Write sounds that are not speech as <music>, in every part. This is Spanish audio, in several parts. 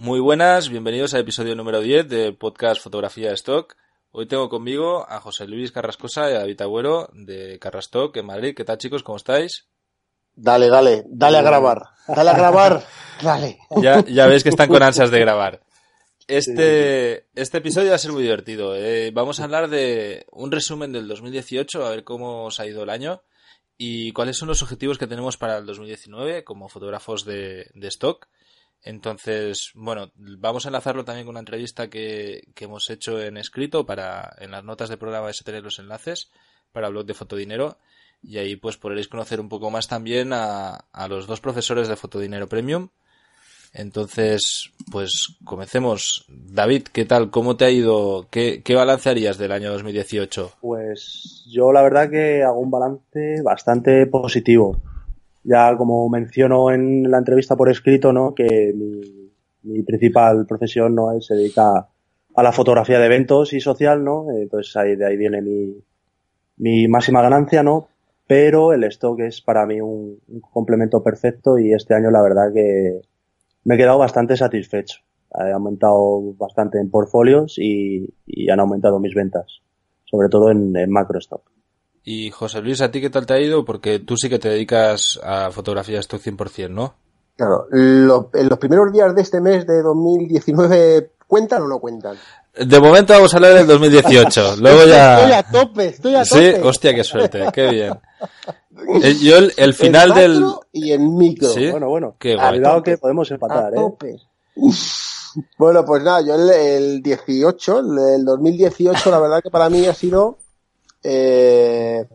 Muy buenas, bienvenidos al episodio número 10 del podcast Fotografía Stock. Hoy tengo conmigo a José Luis Carrascosa y a David Agüero de Carrastock en Madrid. ¿Qué tal chicos? ¿Cómo estáis? Dale, dale, dale a grabar. Dale a grabar, <laughs> dale. Ya, ya veis que están con ansias de grabar. <laughs> Este, este episodio va a ser muy divertido. Eh, vamos a hablar de un resumen del 2018, a ver cómo os ha ido el año y cuáles son los objetivos que tenemos para el 2019 como fotógrafos de, de stock. Entonces, bueno, vamos a enlazarlo también con una entrevista que, que hemos hecho en escrito para, en las notas del programa vais a tener los enlaces para blog de Fotodinero y ahí pues podréis conocer un poco más también a, a los dos profesores de Fotodinero Premium. Entonces, pues comencemos. David, ¿qué tal? ¿Cómo te ha ido? ¿Qué, qué balance harías del año 2018? Pues yo la verdad que hago un balance bastante positivo ya como menciono en la entrevista por escrito, ¿no? Que mi, principal profesión no se dedica a la fotografía de eventos y social, ¿no? Entonces ahí de ahí viene mi, máxima ganancia, ¿no? Pero el stock es para mí un, complemento perfecto y este año la verdad que me he quedado bastante satisfecho. He aumentado bastante en portfolios y, han aumentado mis ventas, sobre todo en macro stock. Y José Luis, ¿a ti qué tal te ha ido? Porque tú sí que te dedicas a fotografía stock 100%, ¿no? Claro, lo, en los primeros días de este mes de 2019, ¿cuentan o no cuentan? De momento vamos a hablar del 2018. <laughs> Luego ya. Estoy a tope, estoy a Sí, tope. hostia, qué suerte, qué bien. <laughs> Eh, Yo el, el final en del. y en micro. Sí. Bueno, bueno, Qué cuidado guay. que podemos A empatar, ¿eh? tope. Bueno, pues nada, yo el, el 18, el, el 2018, la verdad que para mí ha sido, eh,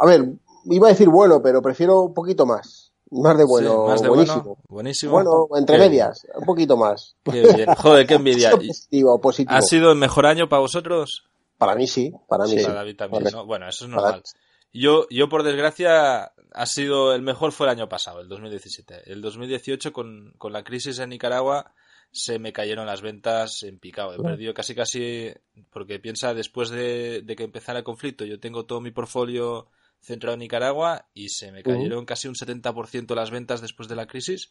a ver, iba a decir bueno, pero prefiero un poquito más, más de bueno, Sí, más de buenísimo. bueno. Buenísimo. Bueno, entre Qué medias, un poquito más. <laughs> Qué bien. Joder, qué envidia. <laughs> Positivo, positivo. ¿Ha sido el mejor año para vosotros? Para mí sí, para mí sí. Para David también. Bueno, eso es normal. Yo, yo por desgracia, ha sido el mejor fue el año pasado, el 2017. El 2018 con, con la crisis en Nicaragua se me cayeron las ventas en picado. He perdido casi casi, porque piensa, después de, de que empezara el conflicto, yo tengo todo mi portfolio centrado en Nicaragua y se me cayeron casi un 70% las ventas después de la crisis.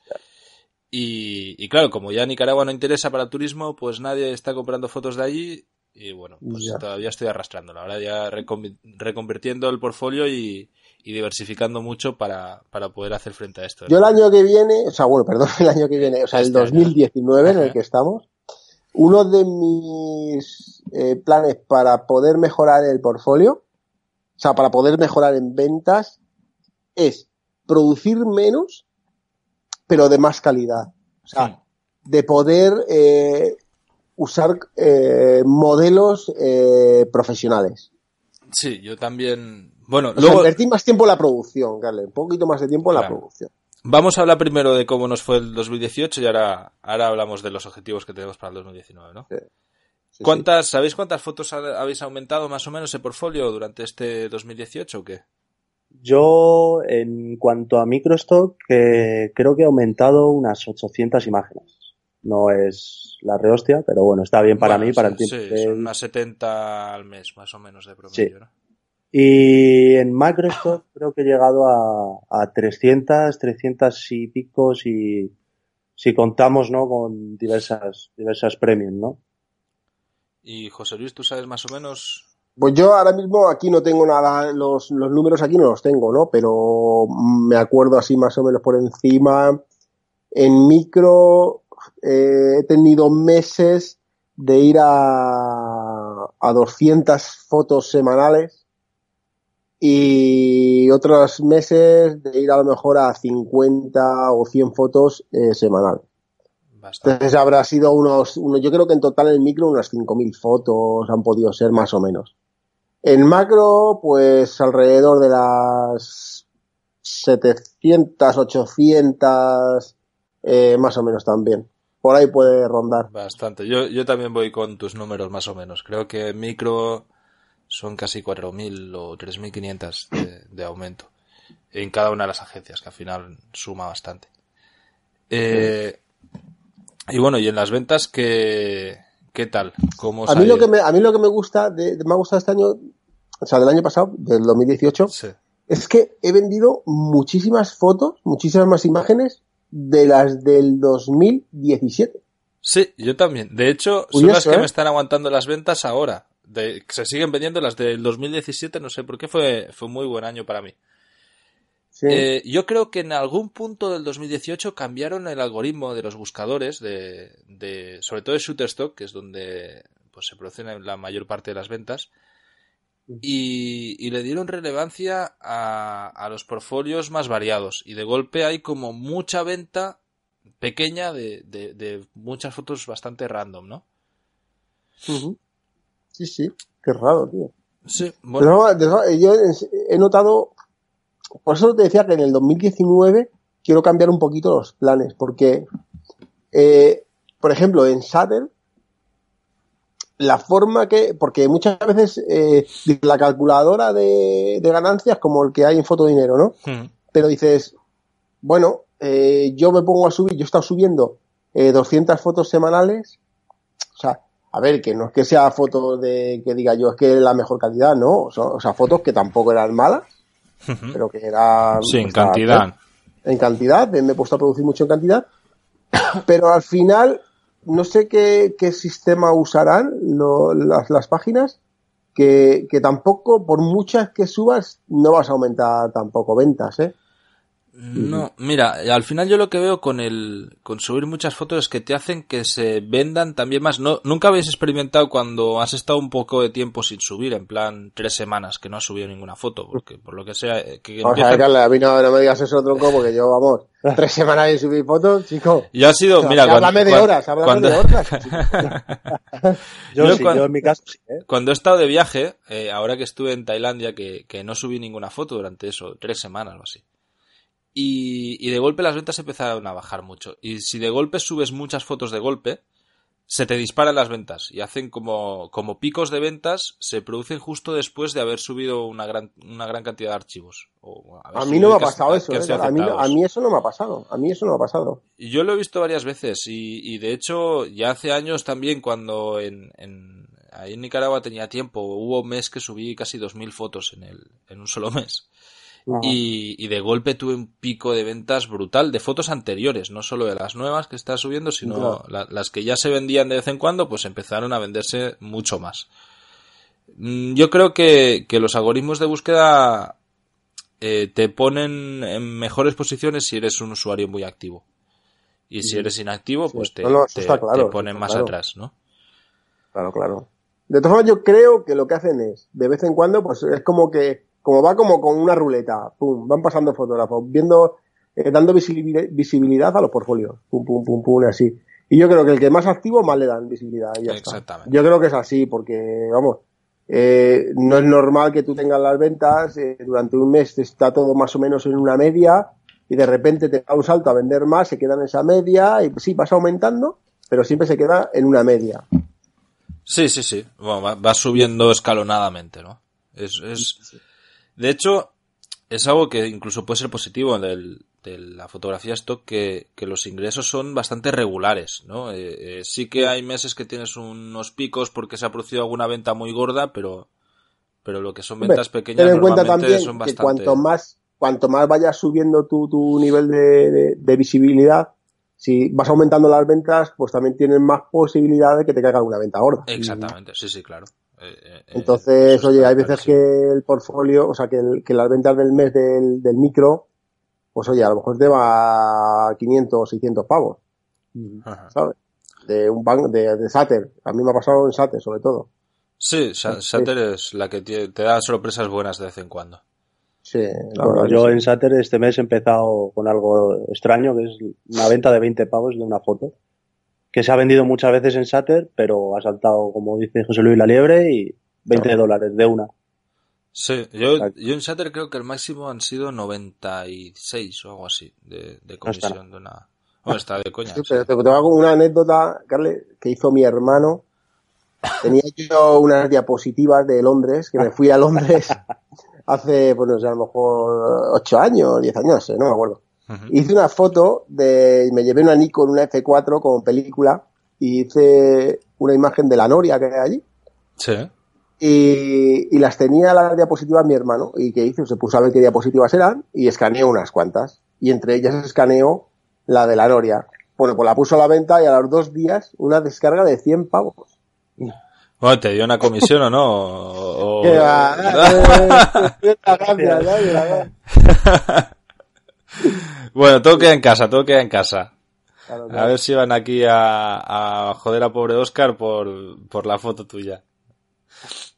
Y, y claro, como ya Nicaragua no interesa para el turismo, pues nadie está comprando fotos de allí y bueno, pues Ya. todavía estoy arrastrándola. Ahora ya recon- reconvirtiendo el portfolio y, y diversificando mucho para, para poder hacer frente a esto. Yo el año que viene, o sea, bueno, perdón, <laughs> el año que viene, o sea, el Este año. 2019 en el que estamos, uno de mis eh, planes para poder mejorar el portfolio, o sea, para poder mejorar en ventas, es producir menos, pero de más calidad. O sea, Sí. de poder eh, usar eh, modelos profesionales. Sí, yo también. Bueno, O sea, luego invertir más tiempo en la producción, Carle, un poquito más de tiempo en la producción. vamos a hablar primero de cómo nos fue el 2018 y ahora, ahora hablamos de los objetivos que tenemos para el 2019, ¿no? Sí, sí. ¿Cuántas, ¿Sabéis cuántas fotos ha- habéis aumentado más o menos el portfolio durante este 2018 o qué? Yo, en cuanto a microstock, eh, creo que he aumentado unas 800 imágenes. No es la rehostia, pero bueno, está bien para Bueno, mí, para el tiempo. Sí, que- son unas 70 al mes, más o menos, de promedio, Sí. ¿no? Y en macrostock creo que he llegado a, a 300, 300 y pico si, si contamos, ¿no? Con diversas, diversas premium, ¿no? Y José Luis, ¿tú sabes más o menos? Pues yo ahora mismo aquí no tengo nada, los, los números aquí no los tengo, ¿no? Pero me acuerdo así más o menos por encima. En micro eh, he tenido meses de ir a, a 200 fotos semanales y otros meses de ir a lo mejor a 50 o 100 fotos eh, semanales. Bastante. Entonces habrá sido unos, uno, yo creo que en total en el micro unas 5.000 fotos han podido ser más o menos. En macro, pues alrededor de las 700, 800, eh, más o menos también. Por ahí puede rondar. Bastante. Yo, yo también voy con tus números más o menos. Creo que micro son casi 4.000 o 3.500 de, de aumento en cada una de las agencias, que al final suma bastante. Eh, y bueno, y en las ventas, ¿qué, qué tal? ¿Cómo A mí, lo que me, a mí lo que me gusta, de, me ha gustado este año, o sea, del año pasado, del 2018, Sí. es que he vendido muchísimas fotos, muchísimas más imágenes de las del 2017. Sí, yo también. De hecho, son las que ¿eh? me están aguantando las ventas ahora. De, se siguen vendiendo las del 2017, no sé por qué fue, fue muy buen año para mí. Sí. Eh, yo creo que en algún punto del 2018 cambiaron el algoritmo de los buscadores, de, de sobre todo de Shutterstock, que es donde pues, se producen la mayor parte de las ventas, y, y le dieron relevancia a, a los portfolios más variados. Y de golpe hay como mucha venta pequeña de, de, de muchas fotos bastante random, ¿no? Sí, sí, qué raro, tío. Sí, bueno, de yo he notado, por eso te decía que en el 2019 quiero cambiar un poquito los planes, porque, eh, por ejemplo, en Saturn, la forma que, porque muchas veces eh, la calculadora de, de ganancias como el que hay en Fotodinero, ¿no? Mm, Pero dices, bueno, eh, yo me pongo a subir, yo he estado subiendo eh, 200 fotos semanales, o sea, a ver, que no es que sea fotos de que diga yo es que la mejor calidad, no, o sea, o sea, fotos que tampoco eran malas, pero que eran... sí, en cantidad. En cantidad, me he puesto a producir mucho en cantidad, <coughs> pero al final no sé qué, qué sistema usarán lo- las, las páginas, que, que tampoco, por muchas que subas, no vas a aumentar tampoco ventas, ¿eh? No, mira, al final yo lo que veo con el con subir muchas fotos es que te hacen que se vendan también más. No, nunca habéis experimentado cuando has estado un poco de tiempo sin subir, en plan tres semanas que no has subido ninguna foto, porque por lo que sea eh, que Vamos a empiezan- ver, Carla, a mí no, no me digas eso, tronco, porque yo, vamos, tres semanas sin subir fotos, chico. Yo ha sido, mira, Que háblame de horas, háblame cuando- de horas. <laughs> Yo, Yo sí, cuando- yo en mi caso sí, ¿eh? cuando he estado de viaje, eh, ahora que estuve en Tailandia, que, que no subí ninguna foto durante eso, tres semanas o así. Y, y de golpe las ventas empezaron a bajar mucho. Y si de golpe subes muchas fotos de golpe, se te disparan las ventas y hacen como, como picos de ventas, se producen justo después de haber subido una gran, una gran cantidad de archivos. O A mí no me ha pasado eso, ¿eh? a, mí, a mí eso no me ha pasado, a mí eso no me ha pasado. Yo lo he visto varias veces y, y de hecho ya hace años también cuando en, en, ahí en Nicaragua tenía tiempo, hubo un mes que subí casi 2.000 fotos en, el, en un solo <laughs> mes. Y, y de golpe tuve un pico de ventas brutal de fotos anteriores, no solo de las nuevas que estás subiendo, sino Claro. la- las que ya se vendían de vez en cuando, pues empezaron a venderse mucho más. Mm, Yo creo que, que los algoritmos de búsqueda eh, te ponen en mejores posiciones si eres un usuario muy activo. Y si eres inactivo, pues te, No, te- está claro, te ponen está más claro. atrás, ¿no? Claro, claro. De todas formas, yo creo que lo que hacen es, de vez en cuando, pues es como que, como va como con una ruleta, pum, van pasando fotógrafos, viendo, eh, dando visibilidad, a los portfolios, pum, pum, pum, pum, y así. Y yo creo que el que más activo, más le dan visibilidad, y ya está. Exactamente. Yo creo que es así, porque, vamos, eh, no es normal que tú tengas las ventas, eh, durante un mes está todo más o menos en una media, y de repente te da un salto a vender más, se queda en esa media, y sí, vas aumentando, pero siempre se queda en una media. Sí, sí, sí. Bueno, va, va subiendo escalonadamente, ¿no? Es, es... De hecho, es algo que incluso puede ser positivo del, de la fotografía stock, que, que los ingresos son bastante regulares, ¿no? Eh, eh, sí que hay meses que tienes unos picos porque se ha producido alguna venta muy gorda, pero, pero lo que son Hombre, ventas pequeñas Ten en cuenta normalmente también son que bastante... cuanto más, cuanto más vayas subiendo tu, tu nivel de, de- de visibilidad, si vas aumentando las ventas, pues también tienes más posibilidad de que te caiga alguna venta gorda. Exactamente, sí, sí, claro. Eh, eh, eh, Entonces, oye, hay veces que el portfolio, o sea, que, el- que las ventas del mes del, del micro, pues oye, a lo mejor te va a 500 o 600 pavos, Ajá. ¿sabes? De un banco, de, de Sater. A mí me ha pasado en Sater, sobre todo. Sí, Sa- Sater es la que te da sorpresas buenas de vez en cuando. Sí, la Bueno, yo sí. en Sater este mes he empezado con algo extraño, que es una venta de 20 pavos de una foto, que se ha vendido muchas veces en Sater, pero ha saltado, como dice José Luis La Liebre, y 20 dólares de una. Sí, yo, yo en Shatter creo que el máximo han sido 96 o algo así de, de comisión de una... Bueno, está de coña. te, hago una anécdota, Carle, que hizo mi hermano. Tenía yo unas diapositivas de Londres, que me fui a Londres <laughs> hace, pues no sé, a lo mejor 8 años, 10 años, no me acuerdo. Hice una foto de, me llevé una Nikon, una F4 con película, y hice una imagen de la Noria que hay allí. Sí. Y, las tenía las diapositivas mi hermano. ¿Y que hizo? Se puso a ver qué diapositivas eran y escaneó unas cuantas. Y entre ellas escaneó la de la Noria. Bueno, pues la puso a la venta y a los dos días una descarga de 100 pavos. Bueno, ¿te dio una comisión o no? Bueno, todo queda en casa, todo queda en casa. A ver si van aquí a, joder a pobre Oscar por, por la foto tuya.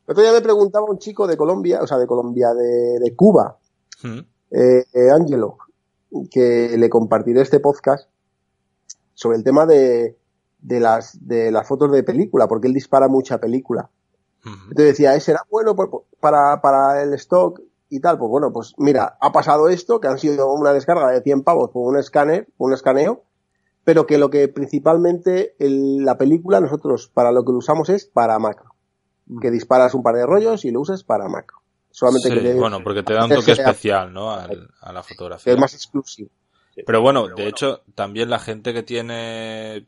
El otro día me preguntaba un chico de Colombia, o sea, de Colombia, de, Cuba, mm. eh, eh, Angelo, que le compartiré este podcast sobre el tema de, de, las, de las fotos de película, porque él dispara mucha película. Entonces decía, ¿ese era bueno para, para el stock y tal? Pues bueno, pues mira, ha pasado esto, que han sido una descarga de 100 pavos por un escáner, un escaneo, pero que lo que principalmente la película nosotros para lo que lo usamos es para macro. Que disparas un par de rollos y lo usas para macro. Solamente que bueno, porque te <laughs> da un toque especial, ¿no? A, la fotografía. es más exclusivo. Pero bueno, de hecho, también la gente que tiene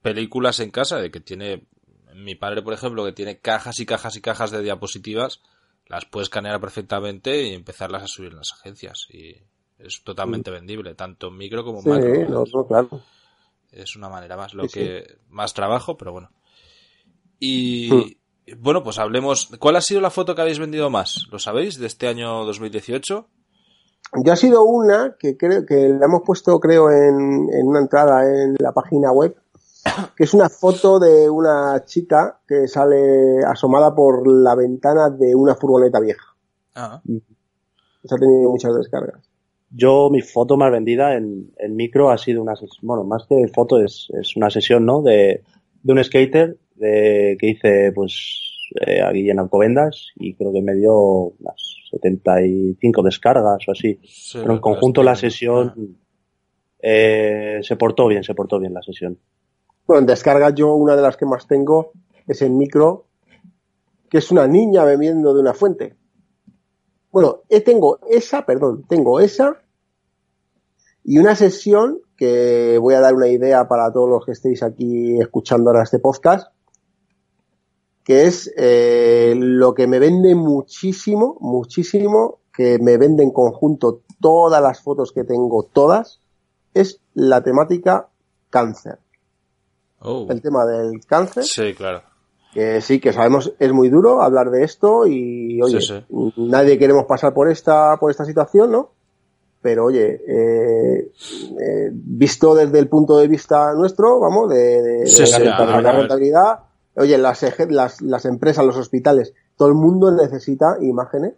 películas en casa, de que tiene mi padre, por ejemplo, que tiene cajas y cajas y cajas de diapositivas, las puede escanear perfectamente y empezarlas a subir en las agencias. Y es totalmente vendible, tanto en micro como en macro. No, claro. Es una manera más, lo que más trabajo, pero bueno. Y hmm. bueno, pues hablemos. ¿Cuál ha sido la foto que habéis vendido más? ¿Lo sabéis? De este año 2018. Yo ha sido una que creo que la hemos puesto, creo, en, en una entrada en la página web, <coughs> que es una foto de una chica que sale asomada por la ventana de una furgoneta vieja. Ah. ha tenido muchas descargas. Yo, mi foto más vendida en, en micro ha sido una sesión, bueno, más que foto es, es una sesión, ¿no? De, de un skater de, que hice, pues, eh, aquí en Alcobendas y creo que me dio unas 75 descargas o así. Pero en conjunto la sesión eh, se portó bien, se portó bien la sesión. Bueno, en descarga yo una de las que más tengo es en micro, que es una niña bebiendo de una fuente. Bueno, tengo esa, perdón, tengo esa y una sesión que voy a dar una idea para todos los que estéis aquí escuchando ahora este podcast, que es eh, lo que me vende muchísimo, muchísimo, que me vende en conjunto todas las fotos que tengo, todas, es la temática cáncer. Oh. El tema del cáncer. Sí, claro que sí, que sabemos es muy duro hablar de esto y oye, nadie queremos pasar por esta por esta situación, ¿no? Pero oye, eh, eh, visto desde el punto de vista nuestro, vamos, de, la, rentabilidad, oye, las, las, las empresas, los hospitales, todo el mundo necesita imágenes,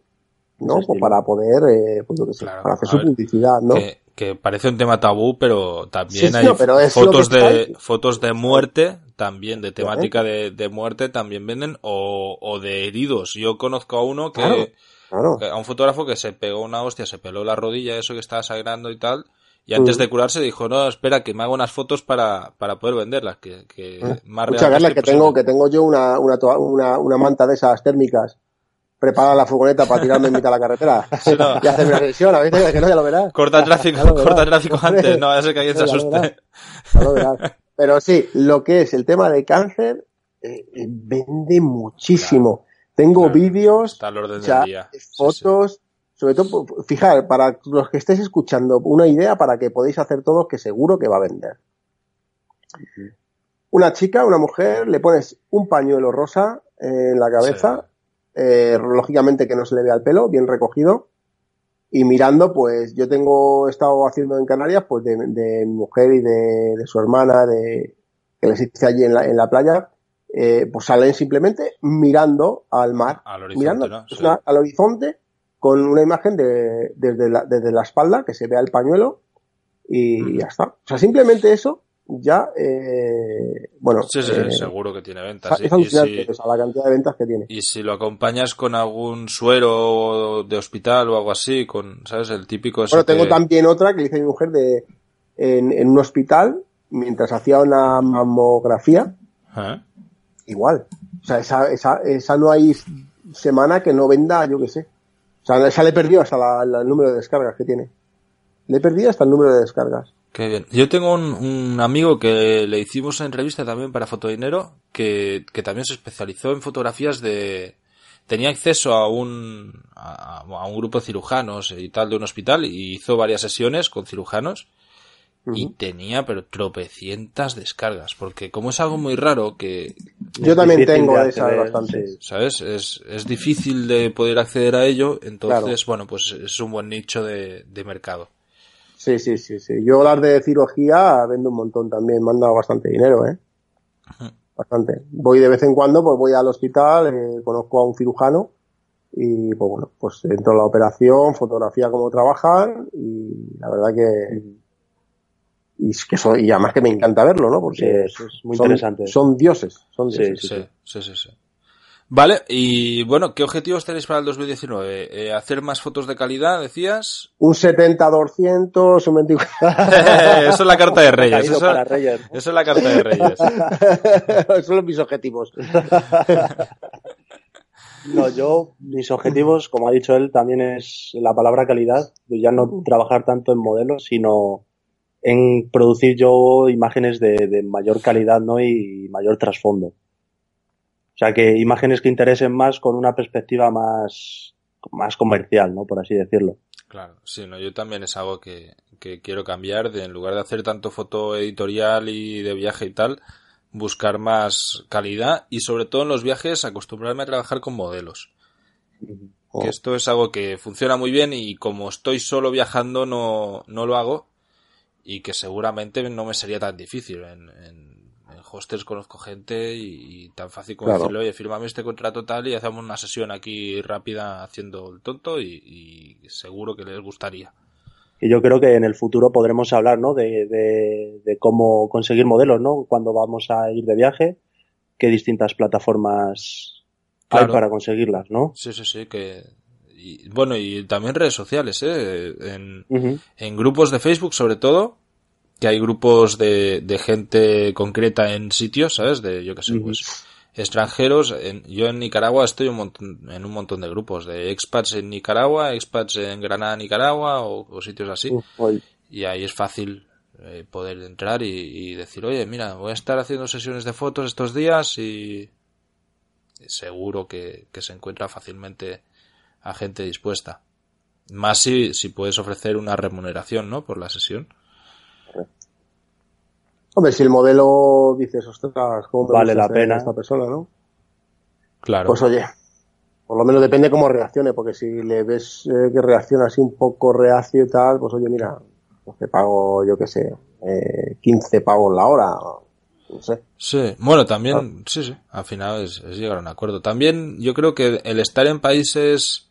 ¿no? Pues para poder, eh, pues, para hacer su publicidad, ¿no? que parece un tema tabú, pero también hay fotos de fotos de muerte, también de temática de, de, muerte, también venden, o, o, de heridos. Yo conozco a uno que, a un fotógrafo que se pegó una hostia, se peló la rodilla, eso que estaba sangrando y tal, y antes mm. de curarse dijo, no, espera, que me hago unas fotos para, para poder venderlas, que, que ah. más real que, tengo, que tengo yo una, una, una, una manta de esas térmicas prepara la furgoneta para tirarme en mitad de la carretera. <laughs> Y hacerme una sesión, a veces que no, ya lo verás. Corta el tráfico, corta el tráfico antes, no, ya sé que alguien se asuste. Pero sí, lo que es el tema de cáncer eh, eh, vende muchísimo. Tengo vídeos, fotos, sobre todo, fijar, para los que estéis escuchando, una idea para que podáis hacer todos que seguro que va a vender. Una chica, una mujer, le pones un pañuelo rosa en la cabeza, eh, lógicamente que no se le vea el pelo, bien recogido, y mirando, pues yo tengo, he estado haciendo en Canarias, pues de, mi mujer y de, su hermana, de, que les hice allí en la, en la playa, eh, pues salen simplemente mirando al mar, al horizonte, mirando al horizonte con una imagen de, desde, la, desde la espalda, que se vea el pañuelo y ya está. O sea, simplemente eso ya, eh, bueno. Sí, sí, eh, seguro que tiene ventas. es Y- y alucinante, si- o sea, la cantidad de ventas que tiene. Y si lo acompañas con algún suero de hospital o algo así, con, ¿sabes? El típico Bueno, tengo que- también otra que hice mi mujer de, en, en un hospital, mientras hacía una mamografía, ¿Eh? igual. O sea, esa, esa, esa no hay semana que no venda, yo qué sé. O sea, esa le he perdido hasta la- la- el número de descargas que tiene. Le he perdido hasta el número de descargas. Qué bien. Yo tengo un, un amigo que le hicimos en revista también para Fotodinero, que, que también se especializó en fotografías de... Tenía acceso a un, a, a un grupo de cirujanos y tal de un hospital y hizo varias sesiones con cirujanos y tenía pero tropecientas descargas, porque como es algo muy raro que, Yo también tengo de esas sí. ¿sabes? Es, es difícil de poder acceder a ello, entonces, Claro. bueno, pues es un buen nicho de, de mercado. Sí, sí, sí, sí. Yo las de cirugía vendo un montón también. Me han dado bastante dinero, ¿eh? Bastante. Voy de vez en cuando, pues voy al hospital, eh, conozco a un cirujano y, pues bueno, pues entro a la operación, fotografía cómo trabajan y la verdad que... Y, es que soy, y además que me encanta verlo, ¿no? Porque Sí, es- es muy son- interesante. Son dioses, son Sí, dioses. Sí, sí, sí, sí. Vale, y bueno, ¿qué objetivos tenéis para el 2019? Eh, ¿Hacer más fotos de calidad, decías? Un 70-200, un 24... <laughs> <laughs> eso es la carta de Reyes. Eso, Reyes. eso es la carta de Reyes. <laughs> Esos son mis objetivos. No, yo, mis objetivos, como ha dicho él, también es la palabra calidad, ya no trabajar tanto en modelos, sino en producir yo imágenes de, de mayor calidad, ¿no? Y mayor trasfondo. Sea, que imágenes que interesen más con una perspectiva más, más comercial, ¿no? Por así decirlo. Claro, sí, no, yo también es algo que, que quiero cambiar, de en lugar de hacer tanto foto editorial y de viaje y tal, buscar más calidad y sobre todo en los viajes acostumbrarme a trabajar con modelos. Que esto es algo que funciona muy bien y como estoy solo viajando no, no lo hago y que seguramente no me sería tan difícil. En, en, en hostels conozco gente y, y tan fácil como Claro. decirle, oye, fírmame este contrato tal y hacemos una sesión aquí rápida haciendo el tonto y, y seguro que les gustaría. Y yo creo que en el futuro podremos hablar, ¿no? De, de, de cómo conseguir modelos, ¿no? Cuando vamos a ir de viaje, qué distintas plataformas Claro. hay para conseguirlas, ¿no? Sí, sí, sí, que... Y, bueno, y también redes sociales, ¿eh? En grupos de Facebook sobre todo, que hay grupos de, de gente concreta en sitios, ¿sabes? De, yo qué sé, pues extranjeros. En- yo en Nicaragua estoy un montón- en un montón de grupos, de expats en Nicaragua, expats en Granada, Nicaragua, o, o sitios así. Y ahí es fácil eh, poder entrar y, y decir, oye, mira, voy a estar haciendo sesiones de fotos estos días y seguro que, que se encuentra fácilmente a gente dispuesta. Más si, si puedes ofrecer una remuneración, ¿no? Por la sesión. Hombre, si el modelo dices, ostras, ¿cómo me Vale la pena. esta persona, no? Claro. Pues oye, por lo menos depende cómo reaccione, porque si le ves eh, que reacciona así un poco reacio y tal, pues oye, mira, pues te pago, yo qué sé, eh, 15 pavos la hora, no sé. Sí, bueno, también, sí, sí, al final es, es llegar a un acuerdo. También yo creo que el estar en países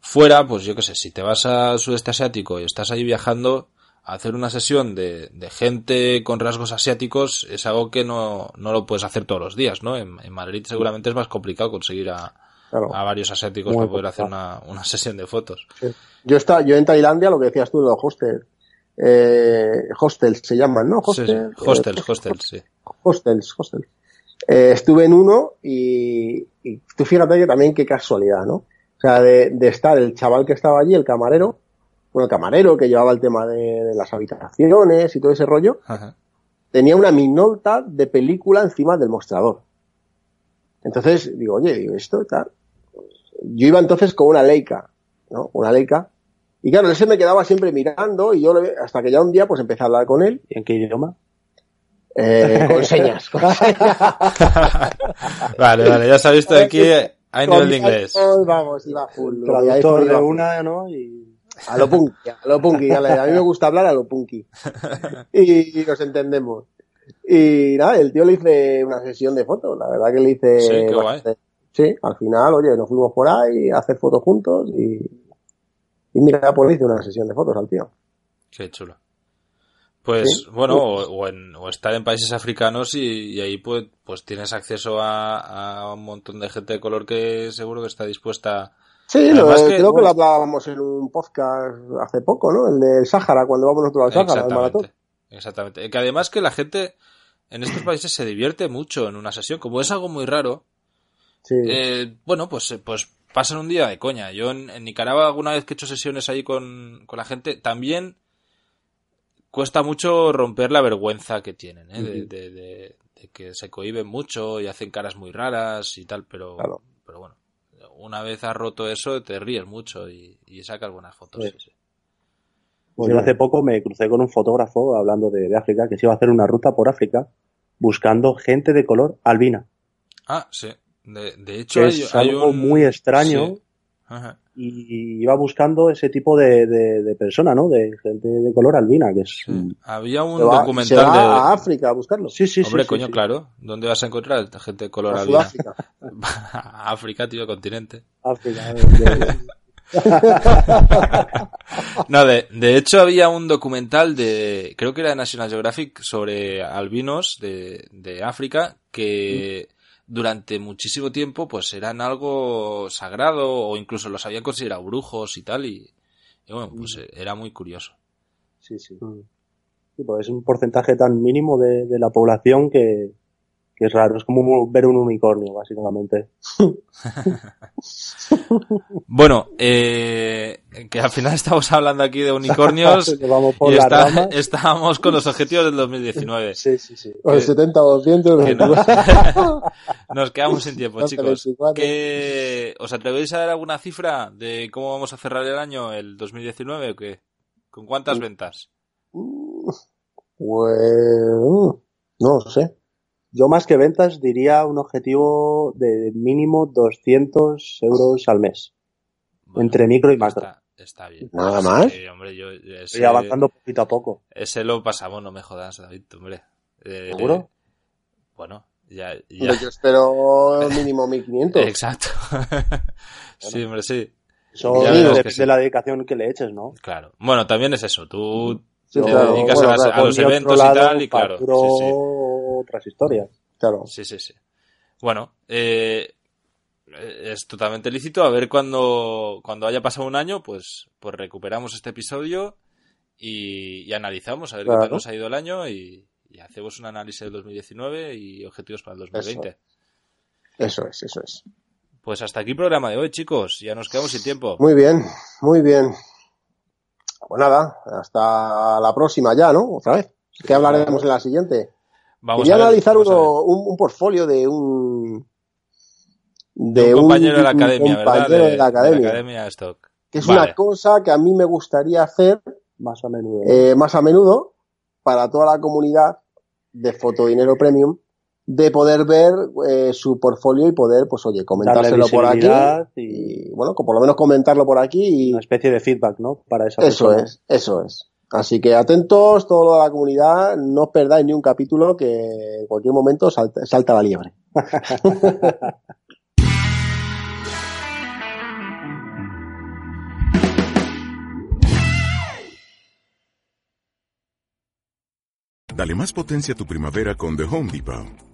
fuera, pues yo qué sé, si te vas al sudeste asiático y estás ahí viajando, hacer una sesión de, de gente con rasgos asiáticos es algo que no, no lo puedes hacer todos los días, ¿no? En, en Madrid seguramente es más complicado conseguir a, Claro. a varios asiáticos Muy para poder hacer una, una sesión de fotos. Yo está, yo en Tailandia, lo que decías tú de los hostels, eh, hostels se llaman, ¿no? Sí, sí. Hostel, Hostels, eh, hostels, sí. hostels, hostels. Eh, estuve en uno y, y tú fíjate que también qué casualidad, ¿no? O sea, de, de estar el chaval que estaba allí, el camarero, bueno, el camarero que llevaba el tema de, de las habitaciones y todo ese rollo, Ajá. tenía una minolta de película encima del mostrador. Entonces digo, oye, digo, esto tal. Yo iba entonces con una Leica, ¿no? Una Leica. Y claro, él se me quedaba siempre mirando y yo le- hasta que ya un día pues empecé a hablar con él, ¿Y en qué idioma? eh, con señas. Con <laughs> señas. Vale, vale, ya sabéis esto aquí, hay nivel de inglés. Vamos, iba full. Traductor de una, ¿no? Y... A lo punky, a lo punky. A, la- a mí me gusta hablar a lo punky. <laughs> Y, y nos entendemos. Y nada, el tío le hice una sesión de fotos. La verdad que le hice. Sí, qué guay. bastante- Sí, al final, oye, nos fuimos por ahí a hacer fotos juntos y. Y mira, pues le hice una sesión de fotos al tío. Qué chulo. Pues bueno, o, en, o, estar en países africanos y, ahí pues, pues tienes acceso a, un montón de gente de color que seguro que está dispuesta. Sí, creo que lo hablábamos en un podcast hace poco, ¿no? El del Sáhara, cuando vamos nosotros al Sáhara, al maratón. Exactamente. Que además que la gente en estos países se divierte mucho en una sesión, como es algo muy raro. Sí. Eh, bueno, pues, pues pasan un día de coña. Yo en, Nicaragua alguna vez que he hecho sesiones ahí con, con la gente, también cuesta mucho romper la vergüenza que tienen, ¿eh? de, que se cohiben mucho y hacen caras muy raras y tal, pero, bueno, una vez has roto eso te ríes mucho y, sacas buenas fotos. Pues hace poco me crucé con un fotógrafo hablando de, África que se iba a hacer una ruta por África buscando gente de color albina. Ah, sí. De, hecho, es algo muy extraño y iba buscando ese tipo de, de, persona, ¿no? De gente de color albina, que es... Había un documental de... a África a buscarlo. Sí, sí, Hombre, coño, claro. ¿Dónde vas a encontrar gente de color albina? África. <laughs> África, tío, continente. África. <laughs> no, de, de hecho había un documental de, creo que era de National Geographic, sobre albinos de, de África que durante muchísimo tiempo pues eran algo sagrado o incluso los habían considerado brujos y tal y, bueno, pues mm. era muy curioso. Sí, sí. Mm. sí pues es un porcentaje tan mínimo de, de la población que, que es raro, es como ver un unicornio, básicamente. <laughs> bueno, eh, que al final estamos hablando aquí de unicornios <laughs> y está, <laughs> estábamos con los objetivos del 2019. Sí, sí, sí. O el 70 o 200. nos quedamos sin tiempo, chicos. ¿Os atrevéis a dar alguna cifra de cómo vamos a cerrar el año, el 2019 o qué? ¿Con cuántas ventas? Pues... No sé. Yo más que ventas diría un objetivo de mínimo 200 euros al mes. entre micro y macro. Está, bien. ¿Nada más? Estoy avanzando poquito a poco. Ese lo pasamos, no me jodas, David, hombre. Eh, ¿Seguro? bueno, ya, ya. yo espero <laughs> mínimo 1500. Exacto. <laughs> sí, hombre, sí. Eso depende de la dedicación que le eches, ¿no? Claro. Bueno, también es eso. Tú te dedicas a, los eventos y tal, y claro. Sí, sí otras historias. Claro. Sí, sí, sí. Bueno, eh, es totalmente lícito. A ver cuando, cuando haya pasado un año, pues, pues recuperamos este episodio y, analizamos a ver qué tal nos ha ido el año y, hacemos un análisis del 2019 y objetivos para el 2020. Eso. es, eso es. Pues hasta aquí el programa de hoy, chicos. Ya nos quedamos sin tiempo. Muy bien, muy bien. Pues nada, hasta la próxima ya, ¿no? Otra vez. ¿Qué hablaremos en la siguiente? Vamos a analizar uno, un, un, portfolio de un de un compañero de la academia, ¿verdad? De, la academia. Stock. Que es una cosa que a mí me gustaría hacer más a menudo, eh, más a menudo para toda la comunidad de Fotodinero Premium de poder ver eh, su portfolio y poder, pues oye, comentárselo por aquí y, bueno, por lo menos comentarlo por aquí y una especie de feedback, ¿no? Para esa Eso es, eso es. Así que atentos, toda la comunidad, no os perdáis ni un capítulo que en cualquier momento salta, salta la liebre. <laughs> Dale más potencia a tu primavera con The Home Depot.